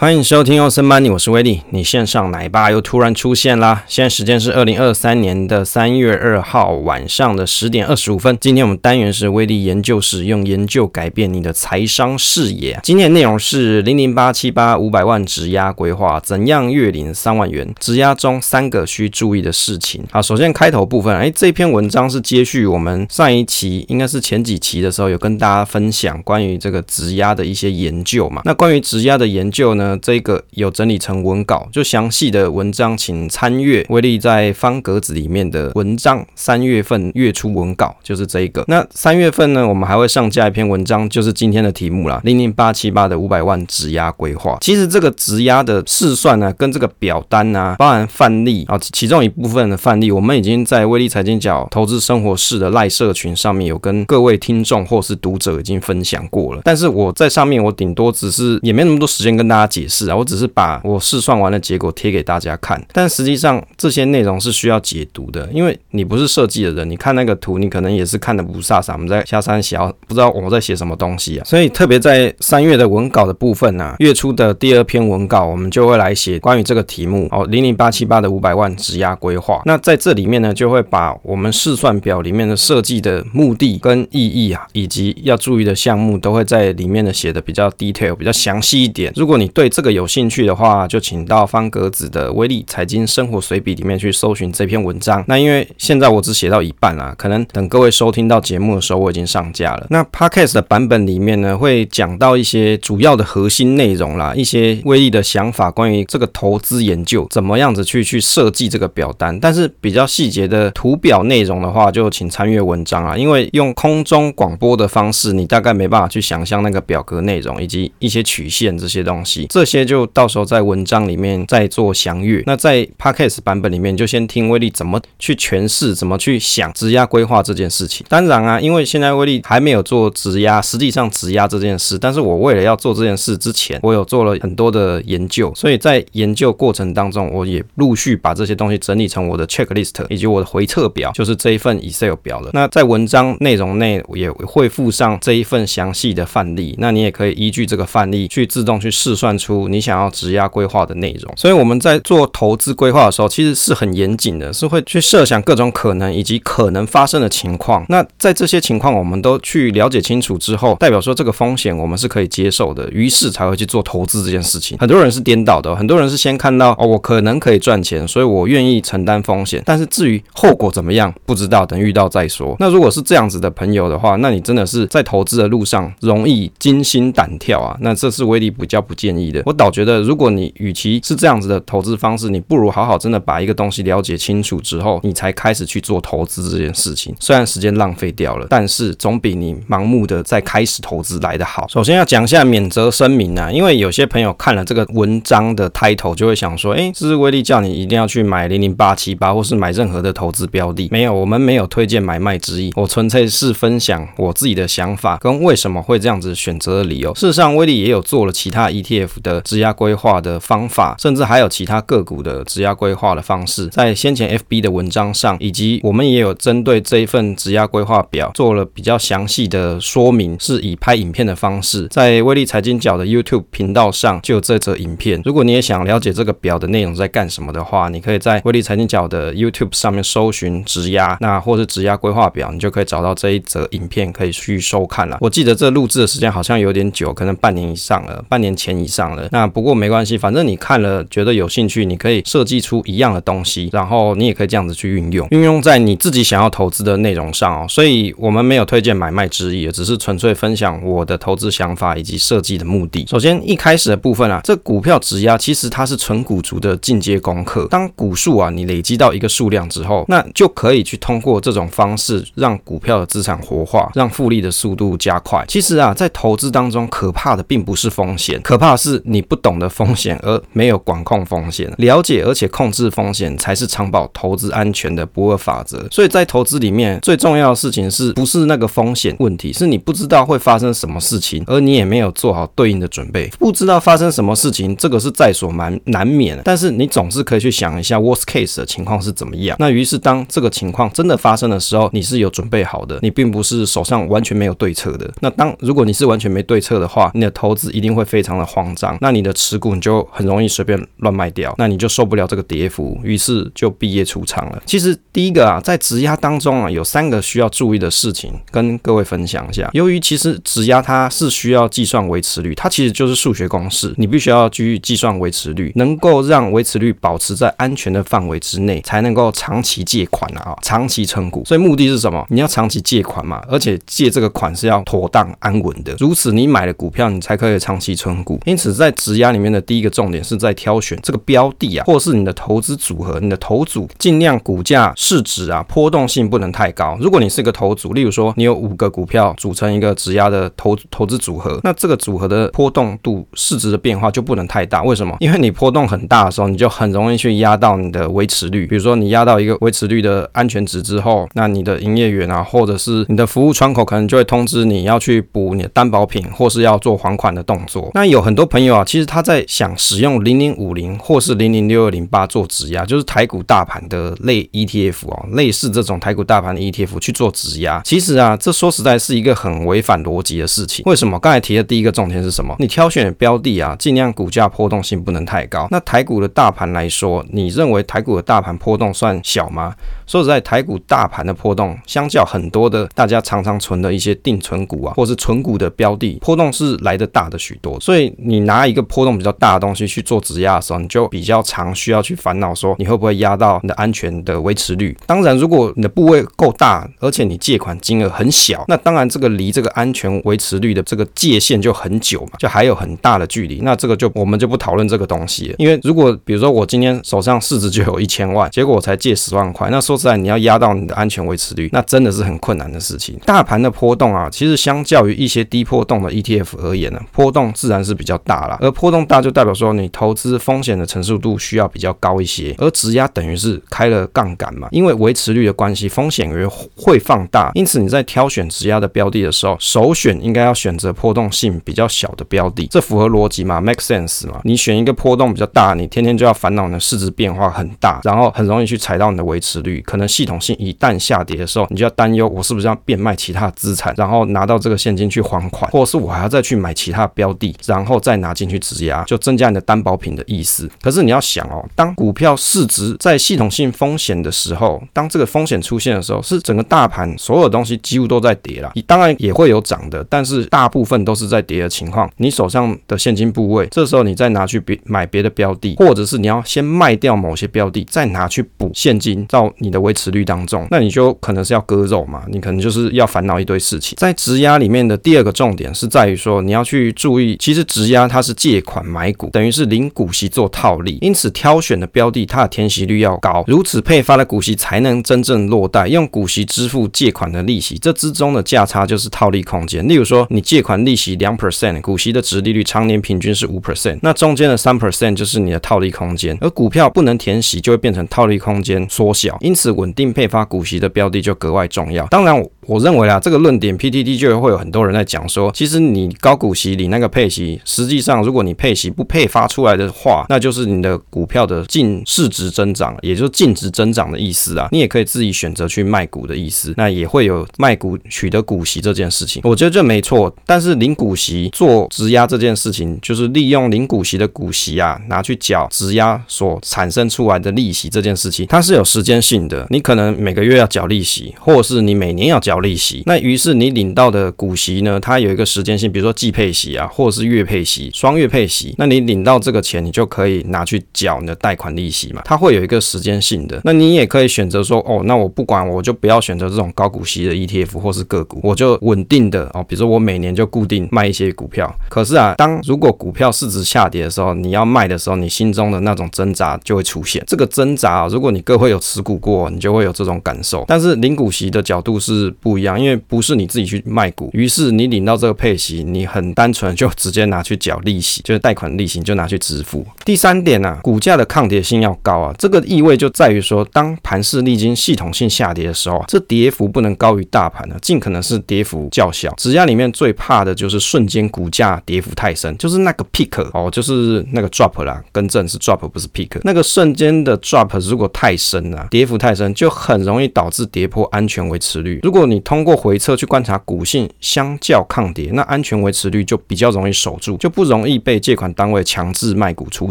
欢迎收听欧森班尼，我是威利。你线上奶爸又突然出现啦！现在时间是二零二三年的三月二号晚上的十点二十五分。今天我们单元是威利研究室，用研究改变你的财商视野。今天的内容是零零八七八五百万质押规划，怎样月领三万元？质押中三个需注意的事情。好，首先开头部分，哎，这篇文章是接续我们上一期，应该是前几期的时候有跟大家分享关于这个质押的一些研究嘛。那关于质押的研究呢？这个有整理成文稿，就详细的文章，请参阅威利在方格子里面的文章。三月份月初文稿就是这一个。那三月份呢，我们还会上架一篇文章，就是今天的题目啦，零零八七八的五百万质押规划。其实这个质押的试算呢，跟这个表单啊，包含范例啊，其中一部分的范例，我们已经在威利财经角投资生活室的赖社群上面有跟各位听众或是读者已经分享过了。但是我在上面，我顶多只是也没那么多时间跟大家解释。啊，我只是把我试算完的结果贴给大家看，但实际上这些内容是需要解读的，因为你不是设计的人，你看那个图，你可能也是看的不飒飒。我们在下山写，不知道我们在写什么东西啊。所以特别在三月的文稿的部分呢、啊，月初的第二篇文稿，我们就会来写关于这个题目哦，零零八七八的五百万质押规划。那在这里面呢，就会把我们试算表里面的设计的目的跟意义啊，以及要注意的项目，都会在里面的写的比较 detail，比较详细一点。如果你对这个有兴趣的话，就请到方格子的威利财经生活随笔里面去搜寻这篇文章。那因为现在我只写到一半啦，可能等各位收听到节目的时候，我已经上架了。那 Podcast 的版本里面呢，会讲到一些主要的核心内容啦，一些威利的想法，关于这个投资研究怎么样子去去设计这个表单。但是比较细节的图表内容的话，就请参阅文章啊，因为用空中广播的方式，你大概没办法去想象那个表格内容以及一些曲线这些东西，这些。就到时候在文章里面再做详阅。那在 Podcast 版本里面，就先听威利怎么去诠释，怎么去想质押规划这件事情。当然啊，因为现在威利还没有做质押，实际上质押这件事，但是我为了要做这件事之前，我有做了很多的研究，所以在研究过程当中，我也陆续把这些东西整理成我的 checklist 以及我的回测表，就是这一份 Excel 表了。那在文章内容内也会附上这一份详细的范例，那你也可以依据这个范例去自动去试算出。出你想要质押规划的内容，所以我们在做投资规划的时候，其实是很严谨的，是会去设想各种可能以及可能发生的情况。那在这些情况我们都去了解清楚之后，代表说这个风险我们是可以接受的，于是才会去做投资这件事情。很多人是颠倒的，很多人是先看到哦，我可能可以赚钱，所以我愿意承担风险，但是至于后果怎么样，不知道，等遇到再说。那如果是这样子的朋友的话，那你真的是在投资的路上容易惊心胆跳啊，那这是威力比较不建议的。我倒觉得。如果你与其是这样子的投资方式，你不如好好真的把一个东西了解清楚之后，你才开始去做投资这件事情。虽然时间浪费掉了，但是总比你盲目的在开始投资来得好。首先要讲一下免责声明啊，因为有些朋友看了这个文章的 title 就会想说，哎，这是威利叫你一定要去买零零八七八，或是买任何的投资标的。没有，我们没有推荐买卖之意，我纯粹是分享我自己的想法跟为什么会这样子选择的理由。事实上，威利也有做了其他 ETF 的质押规划的方法，甚至还有其他个股的质押规划的方式，在先前 FB 的文章上，以及我们也有针对这一份质押规划表做了比较详细的说明，是以拍影片的方式，在威利财经角的 YouTube 频道上就有这则影片。如果你也想了解这个表的内容在干什么的话，你可以在威利财经角的 YouTube 上面搜寻质押，那或是质押规划表，你就可以找到这一则影片可以去收看了。我记得这录制的时间好像有点久，可能半年以上了，半年前以上那不过没关系。反正你看了觉得有兴趣，你可以设计出一样的东西，然后你也可以这样子去运用，运用在你自己想要投资的内容上哦。所以我们没有推荐买卖之意，只是纯粹分享我的投资想法以及设计的目的。首先一开始的部分啊，这股票质押其实它是纯股族的进阶功课。当股数啊你累积到一个数量之后，那就可以去通过这种方式让股票的资产活化，让复利的速度加快。其实啊，在投资当中可怕的并不是风险，可怕的你不懂得风险。而没有管控风险，了解而且控制风险才是长保投资安全的不二法则。所以在投资里面，最重要的事情是不是那个风险问题？是你不知道会发生什么事情，而你也没有做好对应的准备。不知道发生什么事情，这个是在所难难免。但是你总是可以去想一下 worst case 的情况是怎么样。那于是当这个情况真的发生的时候，你是有准备好的，你并不是手上完全没有对策的。那当如果你是完全没对策的话，你的投资一定会非常的慌张。那你的持股你就很容易随便乱卖掉，那你就受不了这个跌幅，于是就毕业出场了。其实第一个啊，在质押当中啊，有三个需要注意的事情，跟各位分享一下。由于其实质押它是需要计算维持率，它其实就是数学公式，你必须要去计算维持率，能够让维持率保持在安全的范围之内，才能够长期借款啊，长期存股。所以目的是什么？你要长期借款嘛，而且借这个款是要妥当安稳的，如此你买了股票，你才可以长期存股。因此，在质押里面的第一个重点是在挑选这个标的啊，或是你的投资组合，你的投组尽量股价市值啊波动性不能太高。如果你是一个投组，例如说你有五个股票组成一个质押的投投资组合，那这个组合的波动度市值的变化就不能太大。为什么？因为你波动很大的时候，你就很容易去压到你的维持率。比如说你压到一个维持率的安全值之后，那你的营业员啊，或者是你的服务窗口可能就会通知你要去补你的担保品，或是要做还款的动作。那有很多朋友啊，其实他在想使用零零五零或是零零六二零八做质押，就是台股大盘的类 ETF 哦，类似这种台股大盘的 ETF 去做质押。其实啊，这说实在是一个很违反逻辑的事情。为什么？刚才提的第一个重点是什么？你挑选的标的啊，尽量股价波动性不能太高。那台股的大盘来说，你认为台股的大盘波动算小吗？说实在，台股大盘的波动，相较很多的大家常常存的一些定存股啊，或是存股的标的，波动是来得大的许多。所以你拿拿一个波动比较大的东西去做质押的时候，你就比较常需要去烦恼说，你会不会压到你的安全的维持率。当然，如果你的部位够大，而且你借款金额很小，那当然这个离这个安全维持率的这个界限就很久嘛，就还有很大的距离。那这个就我们就不讨论这个东西了。因为如果比如说我今天手上市值就有一千万，结果我才借十万块，那说实。在你要压到你的安全维持率，那真的是很困难的事情。大盘的波动啊，其实相较于一些低波动的 ETF 而言呢，波动自然是比较大了。而波动大就代表说你投资风险的承受度需要比较高一些。而质押等于是开了杠杆嘛，因为维持率的关系，风险也会放大。因此你在挑选质押的标的的时候，首选应该要选择波动性比较小的标的，这符合逻辑嘛，make sense 嘛。你选一个波动比较大，你天天就要烦恼你的市值变化很大，然后很容易去踩到你的维持率。可能系统性一旦下跌的时候，你就要担忧，我是不是要变卖其他资产，然后拿到这个现金去还款，或者是我还要再去买其他标的，然后再拿拿进去质押，就增加你的担保品的意思。可是你要想哦，当股票市值在系统性风险的时候，当这个风险出现的时候，是整个大盘所有东西几乎都在跌了，你当然也会有涨的，但是大部分都是在跌的情况。你手上的现金部位，这时候你再拿去别买别的标的，或者是你要先卖掉某些标的，再拿去补现金到你的维持率。当中，那你就可能是要割肉嘛，你可能就是要烦恼一堆事情。在质押里面的第二个重点是在于说，你要去注意，其实质押它它是借款买股，等于是领股息做套利，因此挑选的标的它的填息率要高，如此配发的股息才能真正落袋，用股息支付借款的利息，这之中的价差就是套利空间。例如说，你借款利息两 percent，股息的值利率常年平均是五 percent，那中间的三 percent 就是你的套利空间，而股票不能填息，就会变成套利空间缩小，因此稳定。配发股息的标的就格外重要。当然，我认为啊，这个论点 PTT 就会有很多人在讲说，其实你高股息领那个配息，实际上如果你配息不配发出来的话，那就是你的股票的净市值增长，也就是净值增长的意思啊。你也可以自己选择去卖股的意思，那也会有卖股取得股息这件事情。我觉得这没错，但是领股息做质押这件事情，就是利用领股息的股息啊，拿去缴质押所产生出来的利息这件事情，它是有时间性的，你可能。每个月要缴利息，或是你每年要缴利息，那于是你领到的股息呢，它有一个时间性，比如说季配息啊，或是月配息、双月配息，那你领到这个钱，你就可以拿去缴你的贷款利息嘛，它会有一个时间性的。那你也可以选择说，哦，那我不管，我就不要选择这种高股息的 ETF 或是个股，我就稳定的哦，比如说我每年就固定卖一些股票。可是啊，当如果股票市值下跌的时候，你要卖的时候，你心中的那种挣扎就会出现。这个挣扎啊，如果你各位有持股过，你就会有。这种感受，但是领股息的角度是不一样，因为不是你自己去卖股，于是你领到这个配息，你很单纯就直接拿去缴利息，就是贷款利息就拿去支付。第三点、啊，股价的抗跌性要高啊，这个意味就在于说，当盘势历经系统性下跌的时候啊，这跌幅不能高于大盘的，尽可能是跌幅较小。质押里面最怕的就是瞬间股价跌幅太深，就是那个 peak 哦，就是那个 drop 啦，更正是 drop 不是 peak，那个瞬间的 drop 如果太深啊，跌幅太深就。很容易导致跌破安全维持率。如果你通过回测去观察股性相较抗跌，那安全维持率就比较容易守住，就不容容易被借款单位强制卖股出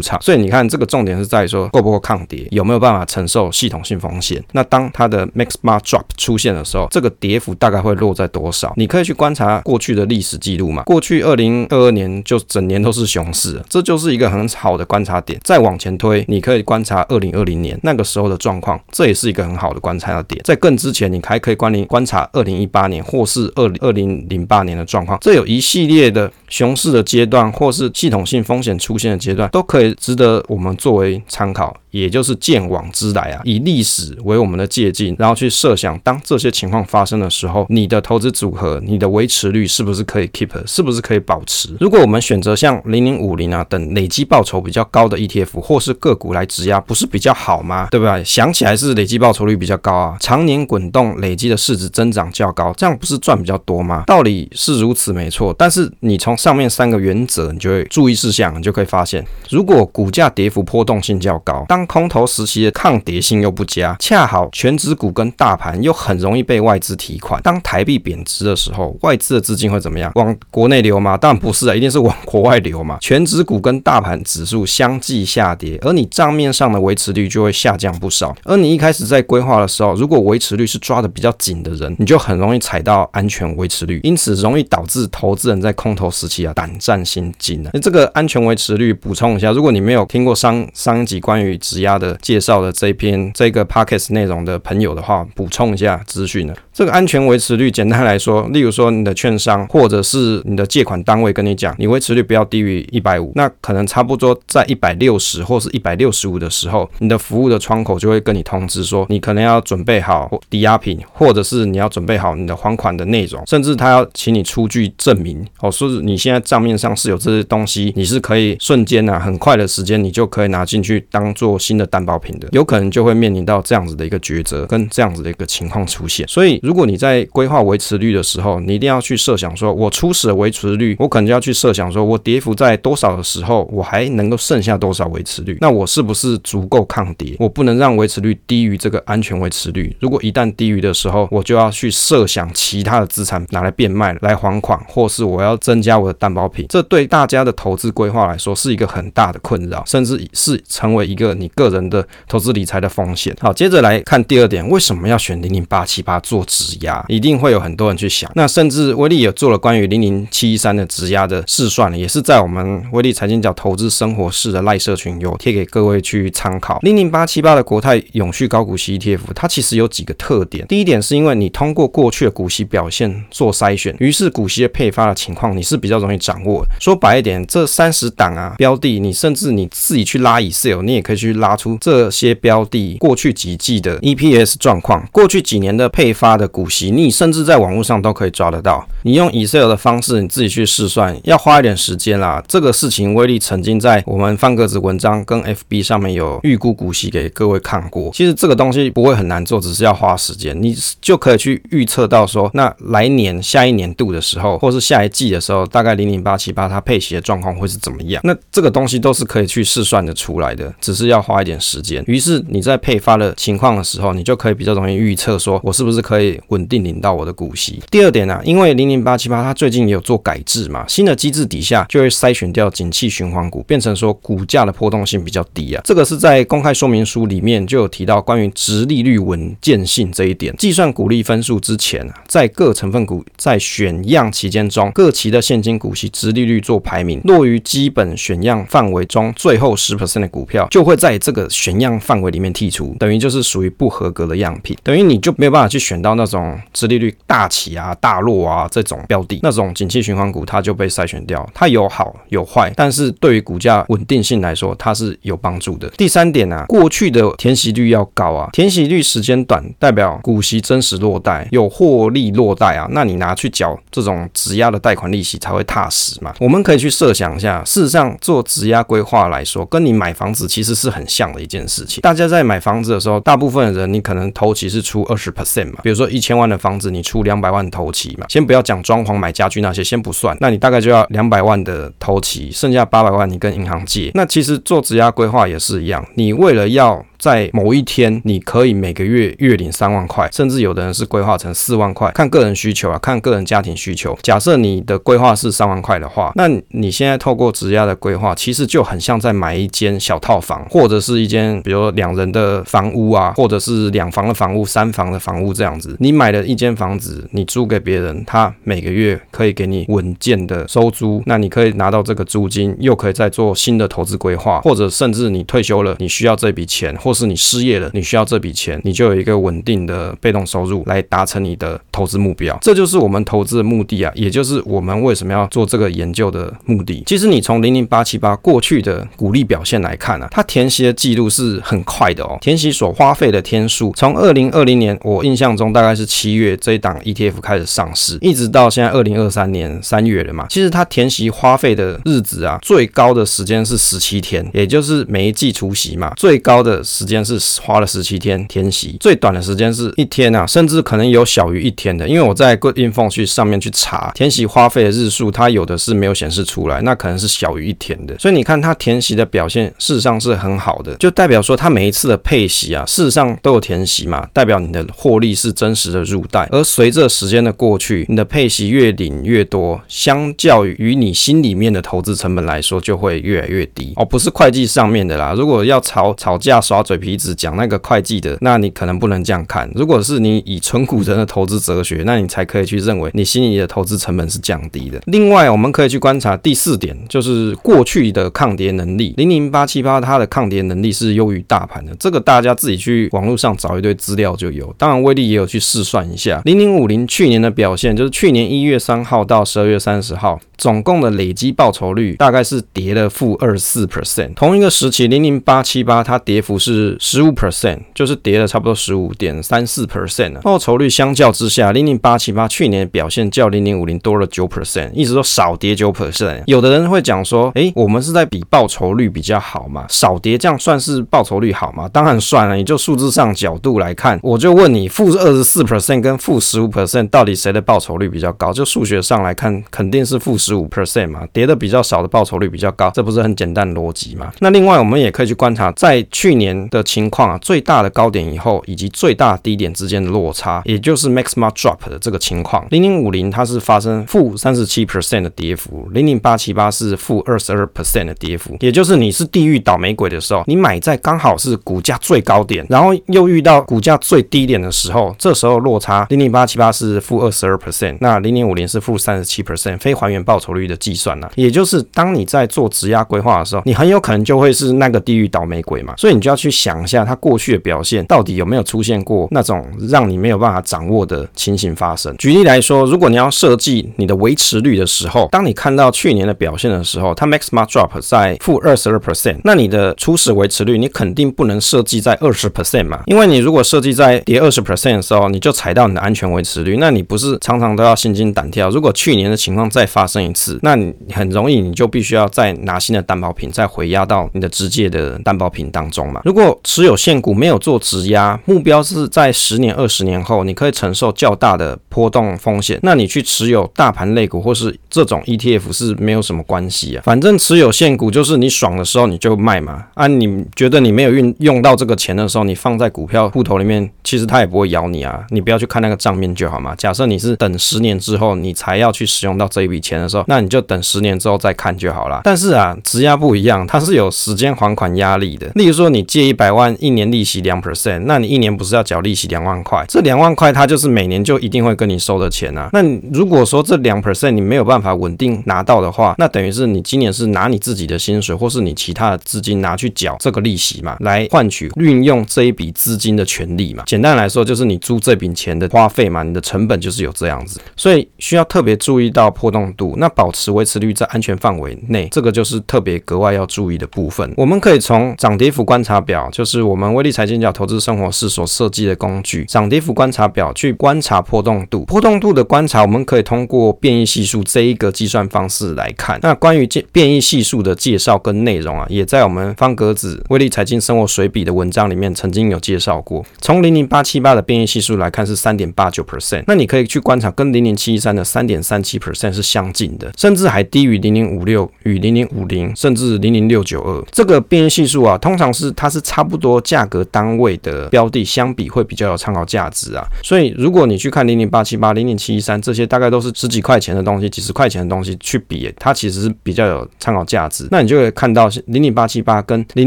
场。所以你看，这个重点是在于说够不够抗跌，有没有办法承受系统性风险。那当它的 Maximum Drop 出现的时候，这个跌幅大概会落在多少？你可以去观察过去的历史记录嘛。过去二零二二年就整年都是熊市，这就是一个很好的观察点。再往前推，你可以观察二零二零年那个时候的状况，这也是一个很好的观察的点。在更之前，你还可以观观察二零一八年或是二二零零八年的状况，这有一系列的熊市的阶段，或是是系统性风险出现的阶段，都可以值得我们作为参考。也就是鉴往知来啊，以历史为我们的借镜，然后去设想，当这些情况发生的时候，你的投资组合、你的维持率是不是可以 keep，是不是可以保持？如果我们选择像零零五零啊等累积报酬比较高的 ETF 或是个股来质押，不是比较好吗？对不对？想起来是累积报酬率比较高啊，常年滚动累积的市值增长较高，这样不是赚比较多吗？道理是如此没错，但是你从上面三个原则，你就会注意事项，你就可以发现，如果股价跌幅波动性较高，当当空头时期的抗跌性又不佳，恰好全值股跟大盘又很容易被外资提款。当台币贬值的时候，外资的资金会怎么样？往国内流吗？当然不是啊，一定是往国外流嘛。全值股跟大盘指数相继下跌，而你账面上的维持率就会下降不少。而你一开始在规划的时候，如果维持率是抓得比较紧的人，你就很容易踩到安全维持率，因此容易导致投资人在空头时期啊胆战心惊啊。那这个安全维持率补充一下，如果你没有听过上上一集关于质押的介绍的这篇这个 podcast 内容的朋友的话，补充一下资讯呢。这个安全维持率，简单来说，例如说你的券商或者是你的借款单位跟你讲，你维持率不要低于一百五，那可能差不多在一百六十或是一百六十五的时候，你的服务的窗口就会跟你通知说，你可能要准备好抵押品，或者是你要准备好你的还款的内容，甚至他要请你出具证明，哦，说是你现在账面上是有这些东西，你是可以瞬间啊，很快的时间，你就可以拿进去当做新的担保品的，有可能就会面临到这样子的一个抉择跟这样子的一个情况出现。所以，如果你在规划维持率的时候，你一定要去设想说，我初始的维持率，我可能就要去设想说，我跌幅在多少的时候，我还能够剩下多少维持率？那我是不是足够抗跌？我不能让维持率低于这个安全维持率。如果一旦低于的时候，我就要去设想其他的资产拿来变卖来还款，或是我要增加我的担保品。这对大家的投资规划来说是一个很大的困扰，甚至是成为一个你个人的。投资理财的风险。好，接着来看第二点，为什么要选零零八七八做质押？一定会有很多人去想。那甚至威力也做了关于零零七一三的质押的试算，也是在我们威力财经角投资生活室的赖社群有贴给各位去参考。零零八七八的国泰永续高股息 ETF，它其实有几个特点。第一点是因为你通过过去的股息表现做筛选，于是股息的配发的情况你是比较容易掌握。说白一点，这三十档啊标的，你甚至你自己去拉 Excel，你也可以去拉出这。些标的过去几季的 EPS 状况，过去几年的配发的股息，你甚至在网络上都可以抓得到。你用 Excel 的方式，你自己去试算，要花一点时间啦。这个事情威力曾经在我们方格子文章跟 FB 上面有预估股息给各位看过。其实这个东西不会很难做，只是要花时间，你就可以去预测到说，那来年下一年度的时候，或是下一季的时候，大概零零八七八它配息的状况会是怎么样？那这个东西都是可以去试算的出来的，只是要花一点时间。于是你在配发的情况的时候，你就可以比较容易预测，说我是不是可以稳定领到我的股息。第二点、啊，因为零零八七八它最近也有做改制嘛，新的机制底下就会筛选掉景气循环股，变成说股价的波动性比较低啊。这个是在公开说明书里面就有提到关于殖利率稳健性这一点。计算股利分数之前啊，在各成分股在选样期间中，各期的现金股息殖利率做排名，落于基本选样范围中最后十 percent 的股票，就会在这个选样范围里面剔除，等于就是属于不合格的样品，等于你就没有办法去选到那种殖利率大起啊、大落啊这种标的，那种景气循环股它就被筛选掉。它有好有坏，但是对于股价稳定性来说，它是有帮助的。第三点啊，过去的填息率要高啊，填息率时间短，代表股息真实落袋，有获利落袋啊，那你拿去缴这种质押的贷款利息才会踏实嘛。我们可以去设想一下，事实上做质押规划来说，跟你买房子其实是很像的一件事情。大家在买房子的时候，大部分的人你可能头期是出二十 percent 嘛，比如说一千万的房子，你出两百万头期嘛，先不要讲装潢、买家具那些，先不算，那你大概就要两百万的头期，剩下八百万你跟银行借。那其实做质押规划也是一样，你为了要在某一天你可以每个月月领三万块，甚至有的人是规划成四万块，看个人需求啊，看个人家庭需求。假设你的规划是三万块的话，那你现在透过质押的规划，其实就很像在买一间小套房，或者是一间比如两人的房屋啊，或者是两房的房屋、三房的房屋这样子。你买了一间房子，你租给别人，他每个月可以给你稳健的收租，那你可以拿到这个租金，又可以再做新的投资规划，或者甚至你退休了，你需要这笔钱，或是你失业了，你需要这笔钱，你就有一个稳定的被动收入来达成你的投资目标。这就是我们投资的目的啊，也就是我们为什么要做这个研究的目的。其实你从零零八七八过去的股利表现来看啊，它填息的记录是很快的哦，填息所花费的天数，从二零二零年我印象中大概是七月这一档 ETF 开始上市，一直到现在二零二三年三月了嘛。其实它填息花费的日子啊，最高的时间是十七天，也就是每一季除息嘛，最高的时间是花了十七天填息，最短的时间是一天啊，甚至可能有小于一天的。因为我在 Good.info 去上面去查填息花费的日数，它有的是没有显示出来，那可能是小于一天的。所以你看它填息的表现，事实上是很好的，就代表说它每一次的配息啊，事实上都有填息嘛，代表你的获利是真实的入袋。而随着时间的过去，你的配息越领越多，相较于你心里面的投资成本来说，就会越来越低哦，不是会计上面的啦。如果要吵吵架、耍嘴皮子讲那个会计的，那你可能不能这样看。如果是你以纯股人的投资哲学，那你才可以去认为你心里的投资成本是降低的。另外，我们可以去观察第四点，就是过去的抗跌能力。零零八七八它的抗跌能力是优于大盘的，这个大家自己去网络上找一堆资料就有。当然，威力也有去试算一下，零零五零去年的表现，就是去年一月三号到十二月三十号。总共的累积报酬率大概是跌了负二十四 percent，同一个时期零零八七八它跌幅是是十五 percent，就是跌了差不多十五点三四 percent。报酬率相较之下，零零八七八去年表现较零零五零多了九 percent，意思说少跌九 percent。有的人会讲说，诶，我们是在比报酬率比较好嘛？少跌这样算是报酬率好吗？当然算了，你就数字上角度来看，我就问你，负二十四 percent 跟负十五 percent 到底谁的报酬率比较高？就数学上来看，肯定是负十五 percent 嘛，跌的比较少的报酬率比较高，这不是很简单逻辑吗？那另外我们也可以去观察，在去年的情况啊，最大的高点以后以及最大低点之间的落差，也就是 maximum drop 的这个情况。零零五零它是发生负三十七 percent 的跌幅，零零八七八是负二十二 percent 的跌幅，也就是你是地狱倒霉鬼的时候，你买在刚好是股价最高点，然后又遇到股价最低点的时候，这时候落差零零八七八是负二十二 percent，那零零五零是负三十七 percent，非还原报酬率的。计算呢，也就是当你在做质押规划的时候，你很有可能就会是那个地狱倒霉鬼嘛，所以你就要去去想一下，它过去的表现到底有没有出现过那种让你没有办法掌握的情形发生。举例来说，如果你要设计你的维持率的时候，当你看到去年的表现的时候，它 maximum drop 在负二十二 percent，那你的初始维持率你肯定不能设计在二十 percent 嘛，因为你如果设计在跌二十 percent 的时候，你就踩到你的安全维持率，那你不是常常都要心惊胆跳？如果去年的情况再发生一次，那你很容易，你就必须要再拿新的担保品再回压到你的直接的担保品当中嘛。如果持有现股没有做质押，目标是在十年、二十年后，你可以承受较大的波动风险，那你去持有大盘类股或是这种 ETF 是没有什么关系啊。反正持有现股就是你爽的时候你就卖嘛。啊，你觉得你没有运用到这个钱的时候，你放在股票户头里面，其实它也不会咬你啊。你不要去看那个账面就好嘛。假设你是等十年之后你才要去使用到这一笔钱的时候，那你就等。十年之后再看就好了。但是啊，质押不一样，它是有时间还款压力的。例如说，你借一百万，一年利息两 percent，那你一年不是要缴利息两万块？这两万块它就是每年就一定会跟你收的钱啊。那如果说这两 percent 你没有办法稳定拿到的话，那等于是你今年是拿你自己的薪水，或是你其他的资金拿去缴这个利息嘛，来换取运用这一笔资金的权利嘛。简单来说，就是你租这笔钱的花费嘛，你的成本就是有这样子，所以需要特别注意到波动度，那保持维持率。在安全范围内，这个就是特别格外要注意的部分。我们可以从涨跌幅观察表，就是我们威力财经角投资生活室所设计的工具——涨跌幅观察表，去观察波动度。波动度的观察，我们可以通过变异系数这一个计算方式来看。那关于变异系数的介绍跟内容啊，也在我们方格子威力财经生活随笔的文章里面曾经有介绍过。从零零八七八的变异系数来看是三点八九 percent，那你可以去观察跟零零七一三的三点三七 percent 是相近的，甚至还。低于零零五六与零零五零，甚至零零六九二，这个变异系数啊，通常是它是差不多价格单位的标的相比会比较有参考价值啊。所以如果你去看零零八七八、零零七一三这些，大概都是十几块钱的东西、几十块钱的东西去比，它其实是比较有参考价值。那你就会看到零零八七八跟零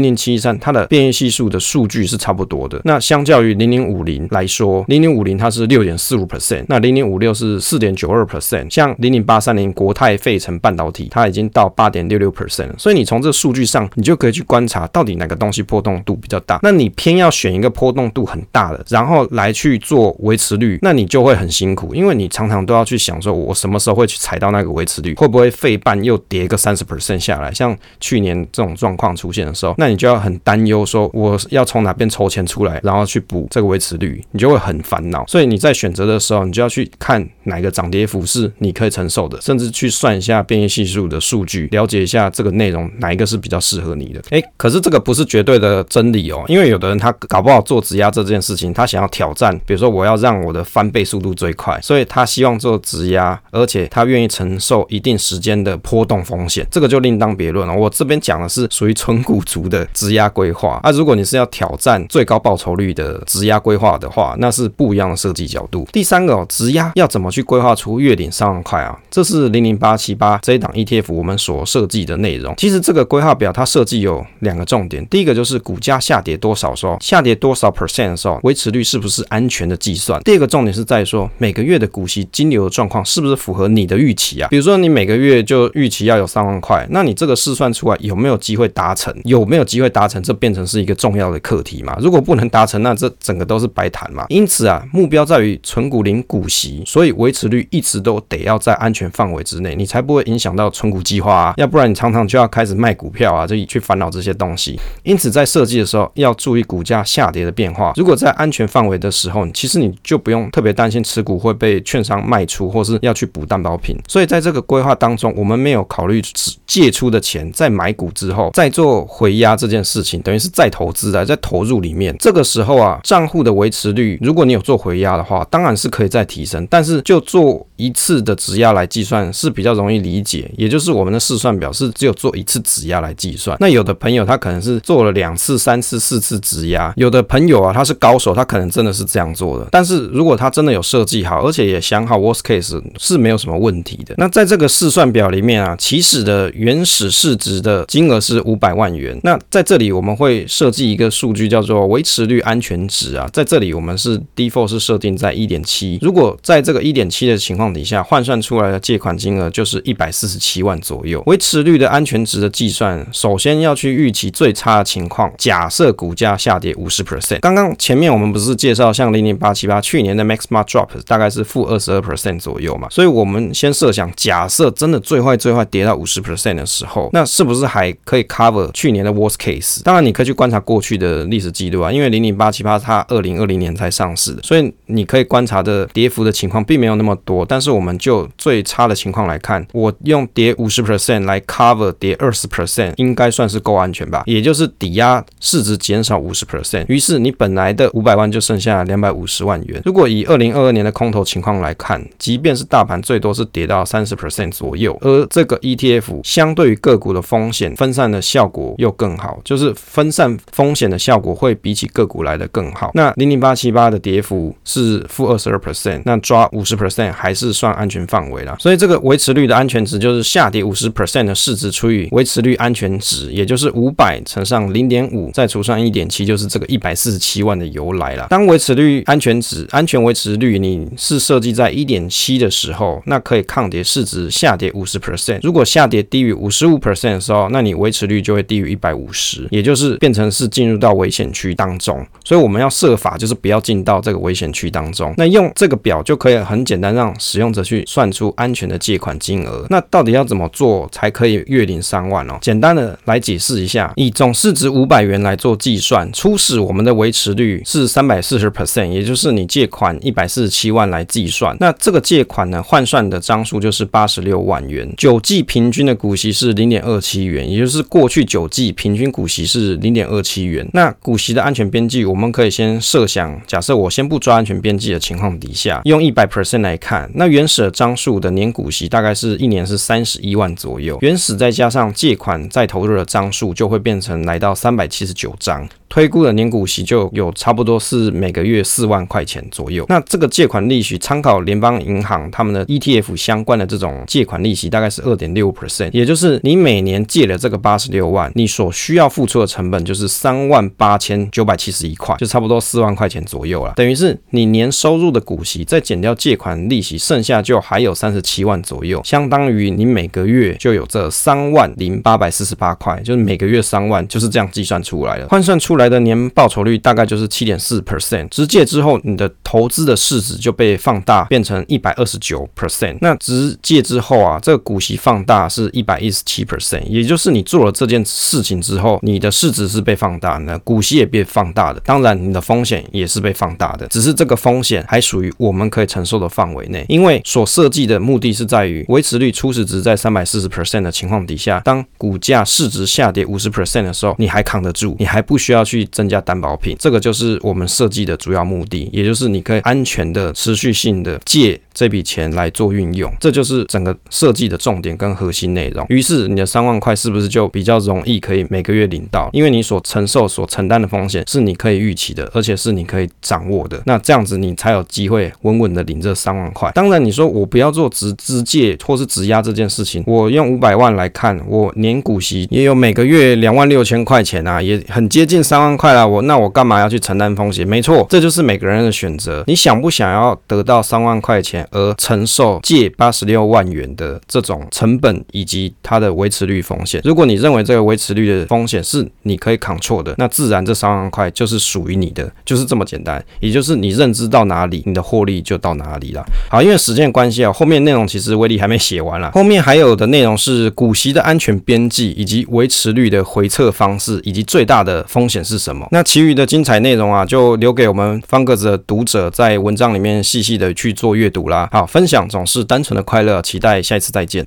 零七一三它的变异系数的数据是差不多的。那相较于零零五零来说，零零五零它是六点四五 percent，那零零五六是四点九二 percent。像零零八三零国泰费城半导体，它已经到八点六六 percent。所以你从这数据上，你就可以去观察到底哪个东西波动度比较大。那你偏要选一个波动度很大的，然后来去做维持率，那你就会很辛苦，因为你常常都要去想说，我什么时候会去踩到那个维持率，会不会费半又跌个三十 percent 下来？像去年这种状况出现的时候，那你就要很担忧，说我要从哪边筹钱出来，然后去补这个维持率，你就会很烦恼。所以你在选择的时候，你就要去看哪个涨跌幅是你可以承受的，甚至去算一下变异系数的数据，了解一下这个内容哪一个是比较适合你的。诶，可是这个不是绝对的真理哦，因为有的人他搞不好做质押这件事情，他想要挑战，比如说我要让我的翻倍速度最快，所以他希望做质押，而且他愿意承受一定时间的波动风险，这个就另当别论了。我这边讲的是属于存股族的质押规划啊，如果你是要挑战最高报酬率的质押规划的话，那是不一样的设计角度。第三个哦，质押要怎么去规划出月领三万块啊？这是零零八七八这一档 ETF 我们所设计的内容。其实这个规划表它设计有两个重点，第一个就是股价下跌多少时候，下跌多少 percent 的时候，维持率是不是安全的计算。第二个重点是在说每个月的股息金流的状况是不是符合你的预期啊？比如说你每个月就预期要有三万块，那你这个试算出来有没有机会达成？有没有机会达成？这变成是一个重要的课题嘛？如果不能达成，那这整个都是白谈嘛。因此啊，目标在于存股领股息，所以维持率一直都得要在安全范围之内，你才不会影响到存股计划啊。要不然你常常就要开始卖股票啊，就去烦恼这些东西。因此在设计的时候要注意股价下跌的变化。如果在安全范围的时候，其实你就不用特别担心持股会被券商卖出，或是要去补担保品。所以在这个规划当中，我们没有考虑借出的钱在买股之后再做回压这件事情，等于是再投资啊，在投入里面。这个时候啊，账户的维持率，如果你有做回压的话，当然是可以再提升。但是就做一次的质押来计算是比较容易理解，也就是我们的试算表是只有做一次质押来计算。那有的朋友他可能是做了两次、三次、四次质押，有的朋友啊他是高手，他可能真的是这样做的。但是如果他真的有设计好，而且也想好 worst case 是没有什么问题的。那在这个试算表里面啊，起始的原始市值的金额是五百万元。那在这里我们会设计一个数据叫做维持率安全值啊，在这里我们是 default 是设定在一点七。如果在这个一点七的情况底下换算出来的借款金额就是一百四十七万左右。维持率的安全值的计算，首先要去预期最差的情况，假假设股价下跌五十 percent。刚刚前面我们不是介绍像零零八七八去年的 max mark drop 大概是负二十二 percent 左右嘛，所以我们先设想，假设真的最坏最坏跌到五十 percent 的时候，那是不是还可以 cover 去年的 worst case？当然你可以去观察过去的历史记录啊，因为零零八七八它二零二零年才上市的，所以你可以观察的跌幅的情况并没有那么多，但是我们就最差的情况来看，我用跌五十 percent 来 cover 跌二十 percent，应该算是够安全吧？也就是抵押市值减少五十 percent，于是你本来的五百万就剩下两百五十万元。如果以二零二二年的空头情况来看，即便是大盘最多是跌到三十 percent 左右，而这个 ETF 相对于个股的风险分散的效果又更好，就是分散风险的效果会比起个股来的更好。那零零八七八的跌幅是负二十二 percent，那抓五十 percent 还是算安全范围啦。所以这个维持率的安全值就是下跌五十 percent 的市值除以维持率安全值，也就是五百乘上零点五再除上一点七，就是这个一百四十七万的由来了。当维持率安全值、安全维持率你是设计在一点七的时候，那可以抗跌市值下跌五十 percent。如果下跌低于五十五 percent 的时候，那你维持率就会低于一百五十，也就是变成是进入到危险区当中。所以我们要设法就是不要进到这个危险区当中。那用这个表就可以很简单让使用者去算出安全的借款金额。那到底要怎么做才可以月领三万哦？简单的来解释一下，以总市值五百元来做计算，初始我们的维持率是三百四十 percent，也就是你借款一百四十七万来计算。那这个借款呢，换算的张数就是八十六万元。九季平均的股息是零点二七元，也就是过去九季平均股息是零点二七元。那股息的安全边际，我们可以先设想，假设我先不抓安全边际的情况底下，用一百 percent 来看，那原始的张数的年股息大概是一年是三十一万左右。原始再加上借款再投入的张数，就会变成来到三百七十九张。推估的年股息就有差不多是每个月四万块钱左右。那这个借款利息参考联邦银行他们的 ETF 相关的这种借款利息大概是二点六 percent，也就是你每年借了这个八十六万，你所需要付出的成本就是三万八千九百七十一块，就差不多四万块钱左右了。等于是你年收入的股息再减掉借款利息，剩下就还有三十七万左右，相当于你每个月就有这三万零八百四十八块，就是每个月三万，就是这样计算出来的。换算出来的年报酬率大概就是七点四 percent。直借之后，你的投资的市值就被放大，变成一百二十九 percent。那直借之后啊，这个股息放大是一百一十七 percent，也就是你做了这件事情之后，你的市值是被放大，那股息也被放大的。当然，你的风险也是被放大的，只是这个风险还属于我们可以承受的范围内，因为所设计的目的是在于维持率初始值在三百四十 percent 的情况底下，当股价市值下跌五十 percent 的时候，你还扛得住，你还不需要去增加担保品，这个就是我们设计的主要目的，也就是你可以安全的、持续性的借这笔钱来做运用，这就是整个设计的重点跟核心内容。于是你的三万块是不是就比较容易可以每个月领到？因为你所承受、所承担的风险是你可以预期的，而且是你可以掌握的。那这样子你才有机会稳稳的领这三万块。当然，你说我不要做直直借或是质押这件事情，我用五百万来看，我年股息也有每个月两万六千块钱啊，也很接近三万块啦。我那我干嘛要去承担风险？没错，这就是每个人的选择。你想不想要得到三万块钱？而承受借八十六万元的这种成本以及它的维持率风险，如果你认为这个维持率的风险是你可以扛错的，那自然这三万块就是属于你的，就是这么简单。也就是你认知到哪里，你的获利就到哪里了。好，因为时间关系啊，后面内容其实威力还没写完了，后面还有的内容是股息的安全边际，以及维持率的回测方式，以及最最大的风险是什么。那其余的精彩内容啊，就留给我们方格子的读者在文章里面细细的去做阅读啦。好，分享总是单纯的快乐，期待下一次再见。